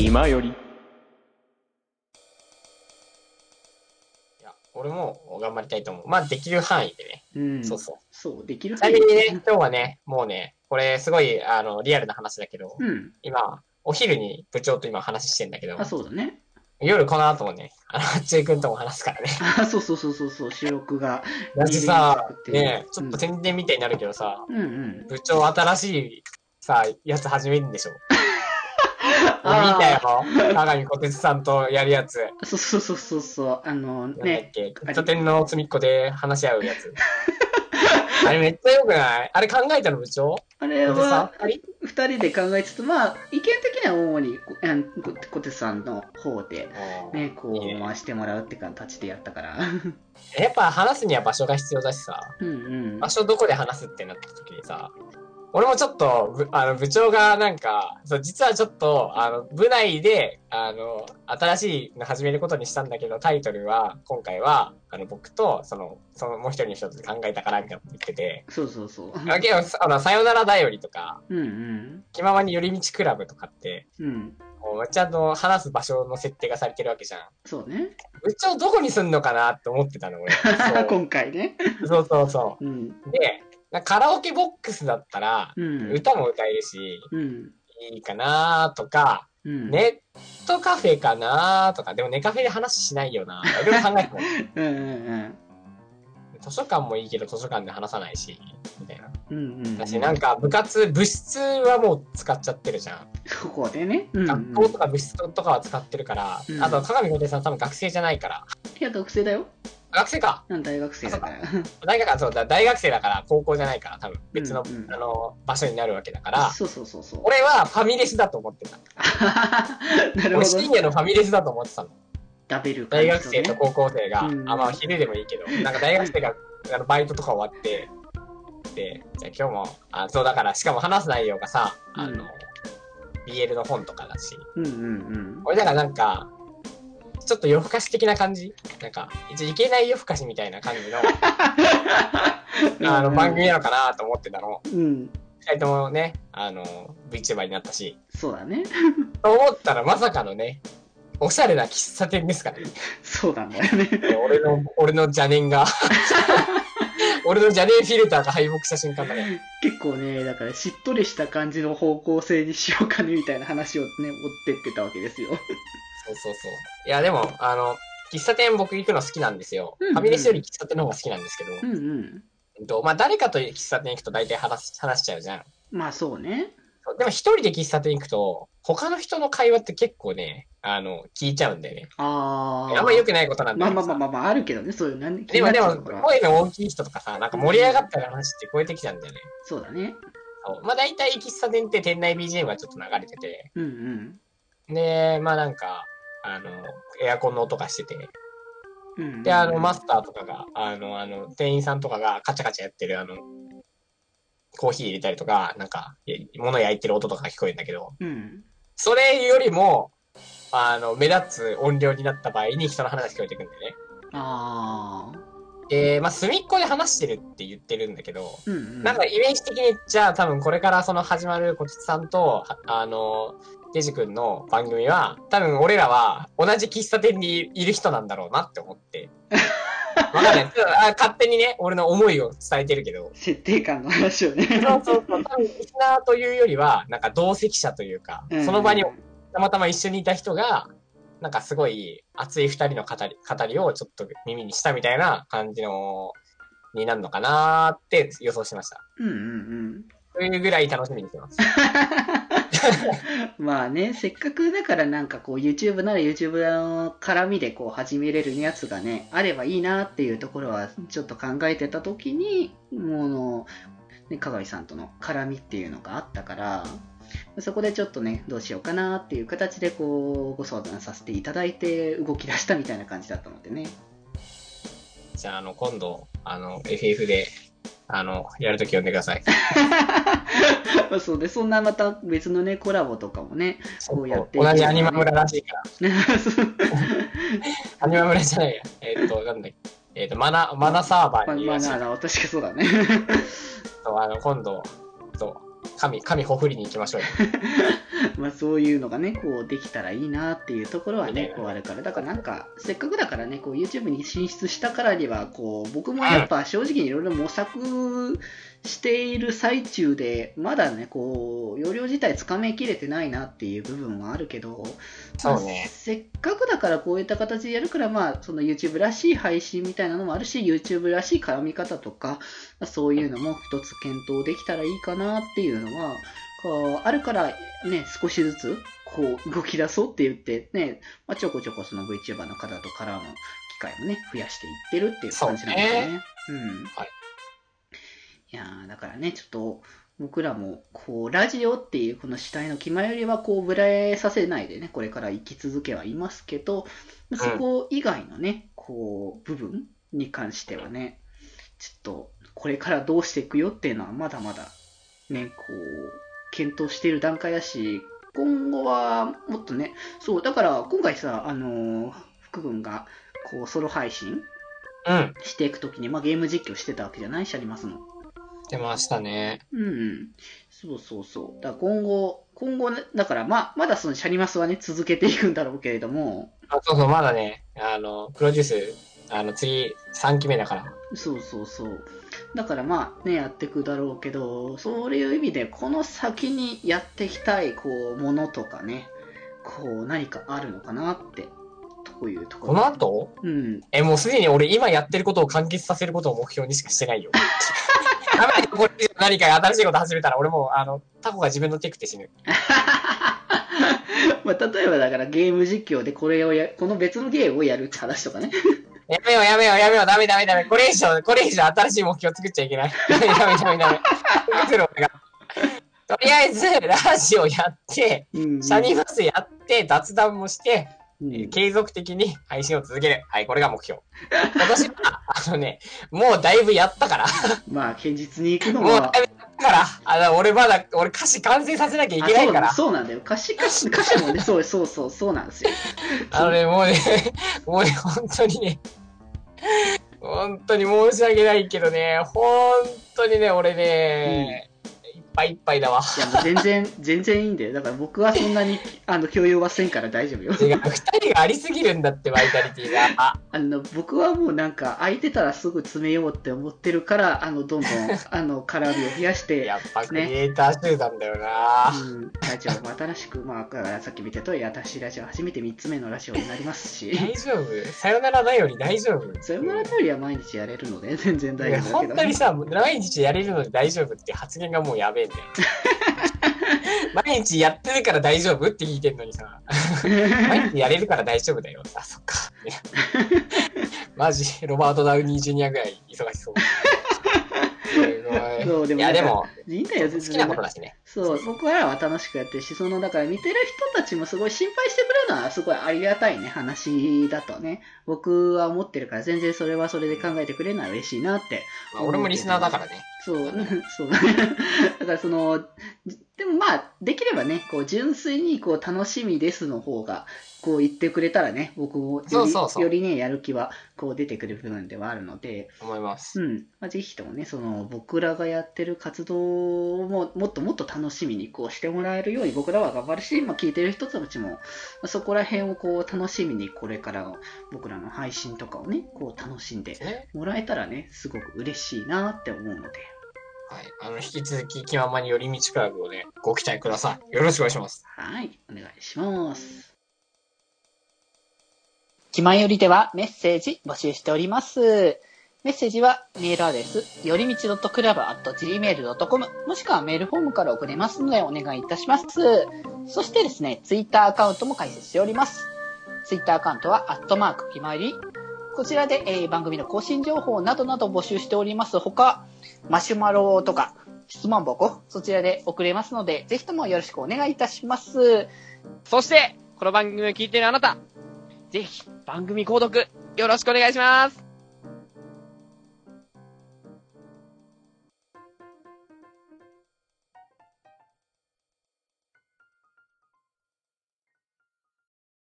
暇よりいや、俺も頑張りたいと思う。まあ、できる範囲でね。うん。そうそう。そう、できるちなみにね、今日はね、もうね、これすごい、あの、リアルな話だけど、うん。今、お昼に部長と今話してんだけどあ、、そうだね。夜この後もね、あの、八中くんとも話すからね。あ、そうそうそうそうそう、収録が。だってさね、ちょっと宣伝みたいになるけどさ、うんうん。部長新しいさ、やつ始めるんでしょ。見たよ。鏡小鉄さんとやるやつ。そうそうそうそうそう、あのなんだっね、け、喫茶店の隅っこで話し合うやつ。あれめっちゃ良くない？あれ考えたの部長？あれは、二人？二人で考えつつ、まあ、意見的には主に、小手さんの方で、ね、こう回してもらうって形でやったから。やっぱ話すには場所が必要だしさ、うんうん。場。所どこで話すってなった時にさ、俺もちょっと、ぶあの、部長がなんか、そう、実はちょっと、あの、部内で、あの、新しいの始めることにしたんだけど、タイトルは、今回は、あの、僕と、その、その、もう一人の人と考えたから、みたいなこと言ってて、そうそうそう。あけど、あの、さよならだよりとか、うんうん。気ままに寄り道クラブとかって、うん。もうちゃんと話す場所の設定がされてるわけじゃん。そうね。部長どこにすんのかなって思ってたの、俺。今回ね。そうそうそうん。う。んかカラオケボックスだったら、うん。歌も歌えるし、うん。いいかなとか、うん。。ネットカフェかなとか、でもネカフェで話しないよな。いろいろ考えても、うんうん図書館もいいけど図書館で話さないし、みたいな。うん。うんうん。だし、なんか部活、部室はもう使っちゃってるじゃん。ここでね。うんうん。学校とか部室とかは使ってるから、うんあと、鏡小手さん多分学生じゃないから。いや、学生だよ。学生か。うん大学生だから。大学、そうだ、大学生だから高校じゃないから、多分別の、うんうんあの、場所になるわけだから、そうそうそうそう。俺はファミレスだと思ってた。なるほど。俺深夜のファミレスだと思ってたの。食べる感大じ学生と高校生が、うんあ、まあ昼でもいいけど、なんか大学生があのバイトとか終わって、で、じゃあ今日も、あ、そうだから、しかも話す内容がさ、あの、うん BL の本とかだし、うんうんうん。俺だからなんか、ちょっと夜更かし的な感じ？なんか、一応いけない夜更かしみたいな感じの、あの、番組なのかなと思ってたの。うん。二人ともね、あの、VTuber になったし、そうだね。と思ったらまさかのね、おしゃれな喫茶店ですからね。そうなんだよね。俺の、俺の邪念が、俺の邪念フィルターが敗北した瞬間だね。結構ね、だからしっとりした感じの方向性にしようかねみたいな話をね、追ってってたわけですよ。そうそうそう。いや、でも、あの、喫茶店僕行くの好きなんですよ。うんうんファミレスより喫茶店の方が好きなんですけど、うんうん。う？んとまあ誰かと喫茶店行くと大体話し話しちゃうじゃん。まあそうね。でも一人で喫茶店行くと、他の人の会話って結構ね、あの、聞いちゃうんだよね。ああ。あんま良くないことなんだ。まあまあまあまあまあ、あるけどね、そういうなんでもでも、気になっちゃうから声の大きい人とかさ、なんか盛り上がった話って聞えてきちゃうんだよね。そうだね。そうまあ大体喫茶店って店内 BGM がちょっと流れてて、うんで、まあなんか、あの、エアコンの音がしてて、うん。うん、で、あの、マスターとかが、あの、あの、店員さんとかがカチャカチャやってる、あの、コーヒー入れたりとか、なんか、い物焼いてる音とかが聞こえるんだけど、うん。それよりも、あの、目立つ音量になった場合に人の話が聞こえてくるんだよね。ああ。で、まあ、隅っこで話してるって言ってるんだけど、うんうん。なんかイメージ的に、じゃあ多分これからその始まる小鉄さんと、はあの、デジ君の番組は、多分俺らは同じ喫茶店にいる人なんだろうなって思って。わかんない。勝手にね、俺の思いを伝えてるけど。設定感の話をね。そうそうそう。多分リスナーというよりは、なんか同席者というか、うんその場にたまたま一緒にいた人が、なんかすごい熱い二人の語り、語りをちょっと耳にしたみたいな感じの、になるのかなーって予想しました。うんうんうん。というぐらい楽しみにしてます。まあね、せっかくだからなんかこう YouTube なら YouTube の絡みでこう始めれるやつがね、あればいいなっていうところはちょっと考えてた時に、もの、ね、香川さんとの絡みっていうのがあったから、そこでちょっとね、どうしようかなっていう形でこう、ご相談させていただいて動き出したみたいな感じだったのでね。じゃあ、あの、今度、あの、FF で、あの、やるとき呼んでください。ま あそうで、そんなまた別のね、コラボとかもね、こうやってね同じアニマ村らしいから。アニマ村じゃないや。えーっと、なんだっけ。えーっと、マナ、マナサーバーにいるらしい。まあまあ、確かそうだね。そうあの、今度、そう、神、神ほふりに行きましょうよ。まあそういうのがね、こうできたらいいなっていうところはね、こうあるから。だからなんか、せっかくだからね、こう YouTube に進出したからには、こう、僕もやっぱ正直にいろいろ模索している最中で、まだね、こう、容量自体つかめきれてないなっていう部分はあるけど、まねせっかくだからこういった形でやるから、まあ、その YouTube らしい配信みたいなのもあるし、YouTube らしい絡み方とか、まあそういうのも一つ検討できたらいいかなっていうのは、こう、あるからね、少しずつ、こう、動き出そうって言って、ね、まあ、ちょこちょこその VTuber の方と絡む機会もね、増やしていってるっていう感じなんですよね。うん。はい。いやーだからね、ちょっと、僕らも、こう、ラジオっていうこの主体の気前よりは、こう、ぶらえさせないでね、これから生き続けはいますけど、そこ以外のね、こう、部分に関してはね、ちょっと、これからどうしていくよっていうのは、まだまだ、ね、こう、検討している段階だし、今後は、もっとね、そう、だから、今回さ、あのー福君が、こう、ソロ配信うん。していくときに、まあ、ゲーム実況してたわけじゃない？シャリマスの。出ましたね。うんうん。そうそうそう。だから今後、今後ね、だからまあ、まだそのシャリマスはね、続けていくんだろうけれども、あそうそう、まだね、あの、プロデュース、あの、次、3期目だから。そうそうそう。だからまあね、やっていくだろうけど、そういう意味で、この先にやっていきたい、こう、ものとかね、こう、何かあるのかなって、というところ。この後？うん。え、もうすでに俺今やってることを完結させることを目標にしかしてないよ。やばい、これ何か新しいこと始めたら俺もう、あの、タコが自分のテクって死ぬ。まあ、例えばだからゲーム実況でこれをや、この別のゲームをやるって話とかね。やめようやめようやめよう、ダメダメダメ。これ以上、これ以上新しい目標作っちゃいけない。ダメダメダメダメ。とりあえず、ラジオやって、うん。シャニバスやって、雑談もして、うん継続的に配信を続ける。はい、これが目標。今年は、あのね、もうだいぶやったから。まあ、堅実に行くのはもうだいぶやったから。あの、俺まだ、俺歌詞完成させなきゃいけないからあ。そうそうなんだよ。歌詞、歌詞、歌詞もね、そうそうそう、そうなんですよ。あのね、もうね、もうね、本当にね、本当に申し訳ないけどね、本当にね、俺ね、ぱいいっぱいだわ。いや、もう全然、全然いいんだよ。だから僕はそんなに、あの、共有はせんから大丈夫よ。違う、二人がありすぎるんだって、バイタリティが。あ、あの、僕はもうなんか、空いてたらすぐ詰めようって思ってるから、あの、どんどん、あの、絡みを増やして、やっぱクリエイター集団だよな。うん、ラジオも新しく、まあ、さっき見てとおり、私ラジオ初めて3つ目のラジオになりますし、大丈夫さよならだより大丈夫さよなら通りは毎日やれるので、全然大丈夫だけど、本当にさ、毎日やれるので大丈夫って発言がもうやべえんだよ。毎日やってるから大丈夫って聞いてんのにさ、毎日やれるから大丈夫だよ。あ、そっか。ねマジ、ロバート・ダウニー・ジュニアぐらい忙しそう。すごい。そうでもいや、でも、いいんだよ、全好きな然ことだしね。そう、僕らは楽しくやってるし、その、だから見てる人たちもすごい心配してくれるのはすごいありがたいね、話だとね。僕は思ってるから、全然それはそれで考えてくれるのは嬉しいなって。まあ、俺もリスナーだからね。そう、そう。だからその、でもまあ、できればね、こう、純粋に、こう、楽しみですの方が、こう言ってくれたらね、僕もよりね、やる気は、こう出てくる部分ではあるので、思います。うん。まあ、ぜひともね、その、僕らがやってる活動も、もっともっと楽しみに、こうしてもらえるように僕らは頑張るし、まあ、聞いてる人たちも、まあそこら辺をこう、楽しみに、これからの僕らの配信とかをね、こう、楽しんでね。もらえたらね、すごく嬉しいなって思うので、はい。あの、引き続き、気ままに寄り道クラブをね、ご期待ください。よろしくお願いします。はい、お願いします。気まよりではメッセージ募集しております。メッセージはメールアドレス、よりみち .club.gmail.com もしくはメールフォームから送れますのでお願いいたします。そしてですね、ツイッターアカウントも開設しております。ツイッターアカウントは、アットマーク気まり。こちらで、えー番組の更新情報などなど募集しております。ほか、マシュマロとか、質問箱、そちらで送れますので、ぜひともよろしくお願いいたします。そして、この番組を聞いているあなた、ぜひ番組購読よろしくお願いします。